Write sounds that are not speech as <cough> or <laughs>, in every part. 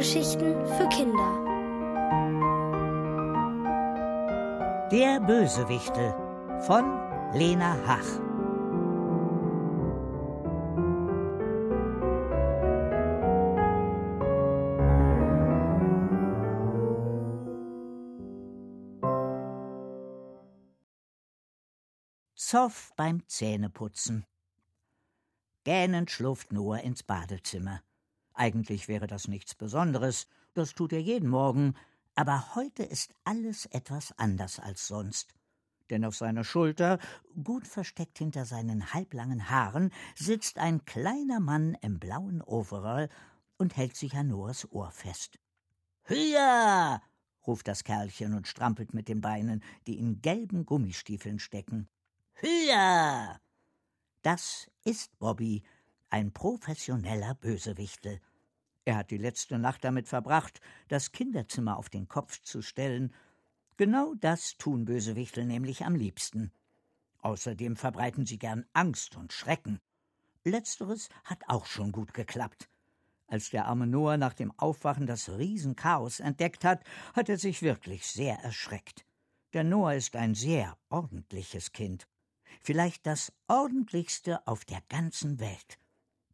Hörgeschichten für Kinder. Der Bösewichtel von Lena Hach. Zoff beim Zähneputzen. Gähnend schlurft Noah ins Badezimmer. Eigentlich wäre das nichts Besonderes, das tut er jeden Morgen, aber heute ist alles etwas anders als sonst. Denn auf seiner Schulter, gut versteckt hinter seinen halblangen Haaren, sitzt ein kleiner Mann im blauen Overall und hält sich an Noahs Ohr fest. Hüa! ruft das Kerlchen und strampelt mit den Beinen, die in gelben Gummistiefeln stecken. Hüa! Das ist Bobby, ein professioneller Bösewichtel. Er hat die letzte Nacht damit verbracht, das Kinderzimmer auf den Kopf zu stellen. Genau das tun Bösewichtel nämlich am liebsten. Außerdem verbreiten sie gern Angst und Schrecken. Letzteres hat auch schon gut geklappt. Als der arme Noah nach dem Aufwachen das Riesenchaos entdeckt hat, hat er sich wirklich sehr erschreckt. Der Noah ist ein sehr ordentliches Kind. Vielleicht das ordentlichste auf der ganzen Welt.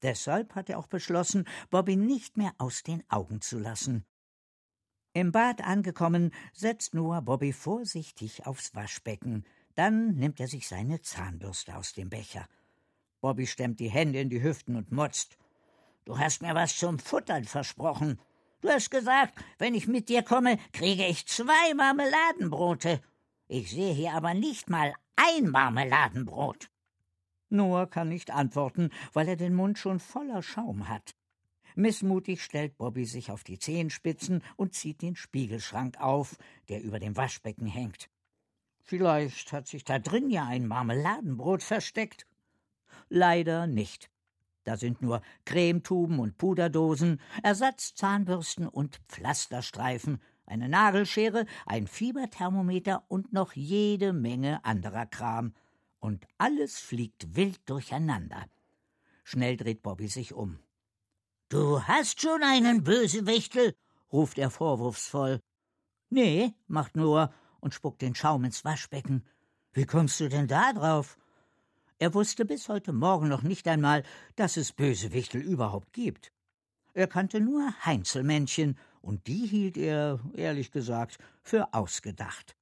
Deshalb hat er auch beschlossen, Bobby nicht mehr aus den Augen zu lassen. Im Bad angekommen, setzt Noah Bobby vorsichtig aufs Waschbecken. Dann nimmt er sich seine Zahnbürste aus dem Becher. Bobby stemmt die Hände in die Hüften und motzt. Du hast mir was zum Futtern versprochen. Du hast gesagt, wenn ich mit dir komme, kriege ich zwei Marmeladenbrote. Ich sehe hier aber nicht mal ein Marmeladenbrot. Noah kann nicht antworten, weil er den Mund schon voller Schaum hat. Missmutig stellt Bobby sich auf die Zehenspitzen und zieht den Spiegelschrank auf, der über dem Waschbecken hängt. Vielleicht hat sich da drin ja ein Marmeladenbrot versteckt. Leider nicht. Da sind nur Cremetuben und Puderdosen, Ersatzzahnbürsten und Pflasterstreifen, eine Nagelschere, ein Fieberthermometer und noch jede Menge anderer Kram und alles fliegt wild durcheinander. Schnell dreht Bobby sich um. Du hast schon einen Bösewichtel, ruft er vorwurfsvoll. Nee, macht Noah und spuckt den Schaum ins Waschbecken. Wie kommst du denn da drauf? Er wusste bis heute Morgen noch nicht einmal, dass es Bösewichtel überhaupt gibt. Er kannte nur Heinzelmännchen, und die hielt er, ehrlich gesagt, für ausgedacht.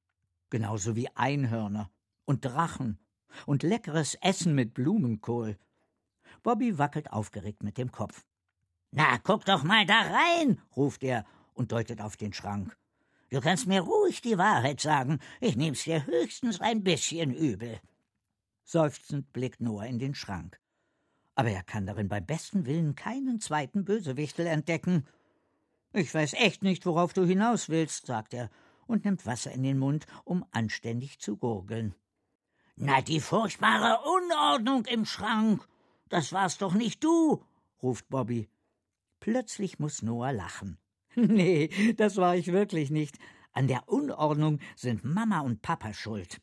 Genauso wie Einhörner und Drachen und leckeres Essen mit Blumenkohl. Bobby wackelt aufgeregt mit dem Kopf. Na, guck doch mal da rein, ruft er und deutet auf den Schrank. Du kannst mir ruhig die Wahrheit sagen, ich nehm's dir höchstens ein bisschen übel. Seufzend blickt Noah in den Schrank. Aber er kann darin beim besten Willen keinen zweiten Bösewichtel entdecken. Ich weiß echt nicht, worauf du hinaus willst, sagt er und nimmt Wasser in den Mund, um anständig zu gurgeln. Na, die furchtbare Unordnung im Schrank. Das war's doch nicht du, ruft Bobby. Plötzlich muss Noah lachen. <laughs> Nee, das war ich wirklich nicht. An der Unordnung sind Mama und Papa schuld.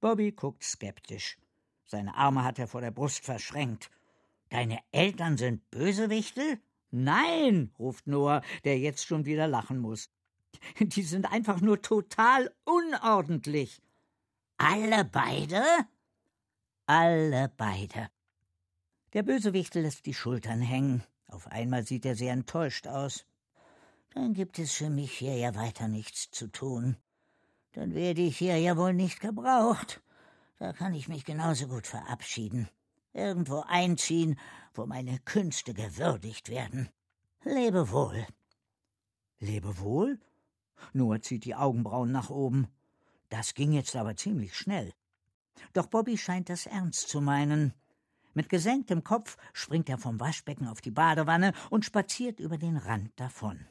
Bobby guckt skeptisch. Seine Arme hat er vor der Brust verschränkt. Deine Eltern sind Bösewichtel? Nein, ruft Noah, der jetzt schon wieder lachen muss. <laughs> Die sind einfach nur total unordentlich. Alle beide? Alle beide. Der Bösewichtel lässt die Schultern hängen. Auf einmal sieht er sehr enttäuscht aus. Dann gibt es für mich hier ja weiter nichts zu tun. Dann werde ich hier ja wohl nicht gebraucht. Da kann ich mich genauso gut verabschieden. Irgendwo einziehen, wo meine Künste gewürdigt werden. Lebe wohl. Lebe wohl? Noah zieht die Augenbrauen nach oben. Das ging jetzt aber ziemlich schnell. Doch Bobby scheint das ernst zu meinen. Mit gesenktem Kopf springt er vom Waschbecken auf die Badewanne und spaziert über den Rand davon.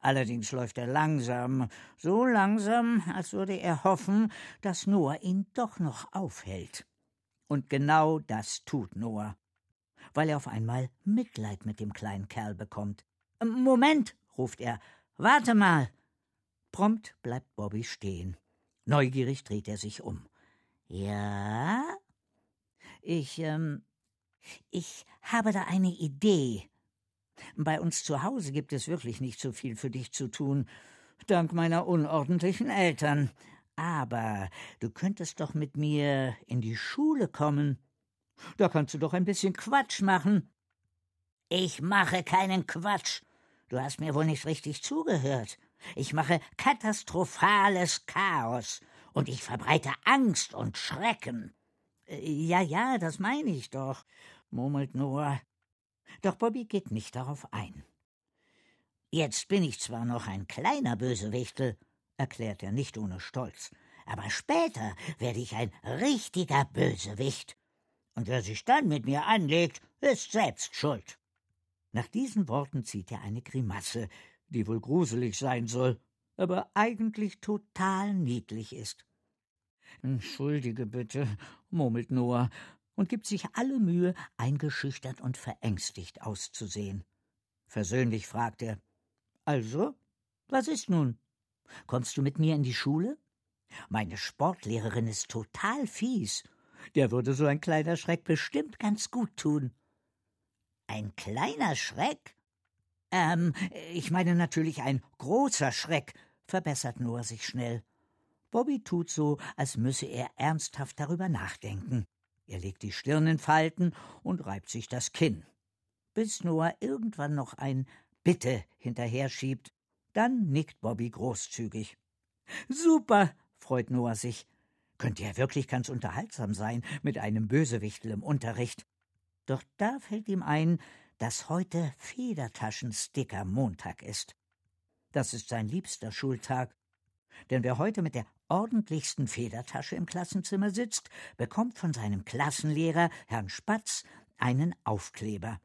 Allerdings läuft er langsam, so langsam, als würde er hoffen, dass Noah ihn doch noch aufhält. Und genau das tut Noah, weil er auf einmal Mitleid mit dem kleinen Kerl bekommt. Moment, ruft er, warte mal. Prompt bleibt Bobby stehen. Neugierig dreht er sich um. Ja? Ich, ähm, ich habe da eine Idee. Bei uns zu Hause gibt es wirklich nicht so viel für dich zu tun, dank meiner unordentlichen Eltern. Aber du könntest doch mit mir in die Schule kommen. Da kannst du doch ein bisschen Quatsch machen. Ich mache keinen Quatsch. Du hast mir wohl nicht richtig zugehört. Ich mache katastrophales Chaos und ich verbreite Angst und Schrecken. Äh, ja, ja, das meine ich doch, murmelt Noah. Doch Bobby geht nicht darauf ein. Jetzt bin ich zwar noch ein kleiner Bösewichtel, erklärt er nicht ohne Stolz, aber später werde ich ein richtiger Bösewicht. Und wer sich dann mit mir anlegt, ist selbst schuld. Nach diesen Worten zieht er eine Grimasse, die wohl gruselig sein soll, aber eigentlich total niedlich ist. Entschuldige bitte, murmelt Noah und gibt sich alle Mühe, eingeschüchtert und verängstigt auszusehen. Versöhnlich fragt er Also, was ist nun? Kommst du mit mir in die Schule? Meine Sportlehrerin ist total fies. Der würde so ein kleiner Schreck bestimmt ganz gut tun. Ein kleiner Schreck? Ähm, ich meine natürlich ein großer Schreck, verbessert Noah sich schnell. Bobby tut so, als müsse er ernsthaft darüber nachdenken. Er legt die Stirn in Falten und reibt sich das Kinn. Bis Noah irgendwann noch ein Bitte hinterher schiebt, dann nickt Bobby großzügig. Super, freut Noah sich. Könnte ja wirklich ganz unterhaltsam sein mit einem Bösewichtel im Unterricht. Doch da fällt ihm ein, dass heute Federtaschensticker-Montag ist. Das ist sein liebster Schultag. Denn wer heute mit der ordentlichsten Federtasche im Klassenzimmer sitzt, bekommt von seinem Klassenlehrer, Herrn Spatz, einen Aufkleber.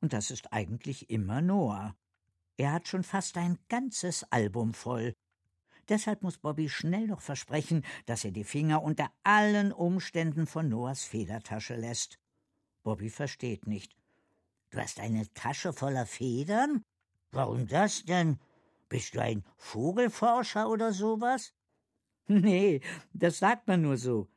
Und das ist eigentlich immer Noah. Er hat schon fast ein ganzes Album voll. Deshalb muss Bobby schnell noch versprechen, dass er die Finger unter allen Umständen von Noahs Federtasche lässt. Bobby versteht nicht. Du hast eine Tasche voller Federn? Warum das denn? Bist du ein Vogelforscher oder sowas? <laughs> Nee, das sagt man nur so.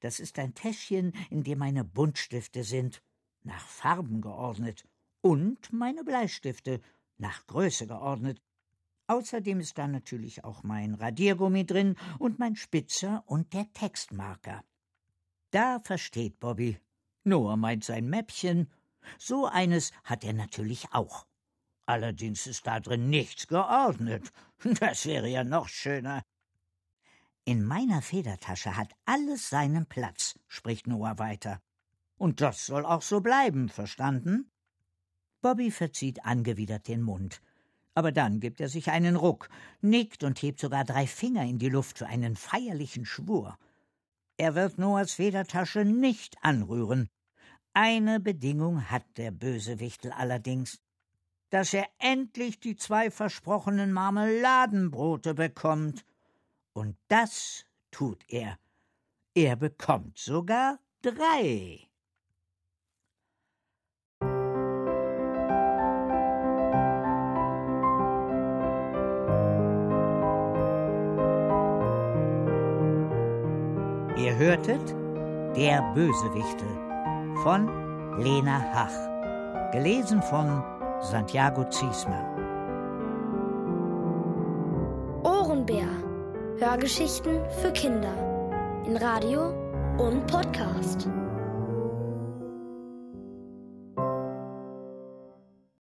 Das ist ein Täschchen, in dem meine Buntstifte sind, nach Farben geordnet, und meine Bleistifte, nach Größe geordnet. Außerdem ist da natürlich auch mein Radiergummi drin und mein Spitzer und der Textmarker. Da versteht Bobby. Noah meint sein Mäppchen. So eines hat er natürlich auch. Allerdings ist da drin nichts geordnet. <laughs> Das wäre ja noch schöner. In meiner Federtasche hat alles seinen Platz, spricht Noah weiter. Und das soll auch so bleiben, verstanden? Bobby verzieht angewidert den Mund. Aber dann gibt er sich einen Ruck, nickt und hebt sogar drei Finger in die Luft für einen feierlichen Schwur. Er wird Noahs Federtasche nicht anrühren, eine Bedingung hat der Bösewichtel allerdings, dass er endlich die zwei versprochenen Marmeladenbrote bekommt. Und das tut er. Er bekommt sogar drei. Ihr hörtet der Bösewichtel von Lena Hach. Gelesen von Santiago Ziesmer. Ohrenbär. Hörgeschichten für Kinder. In Radio und Podcast.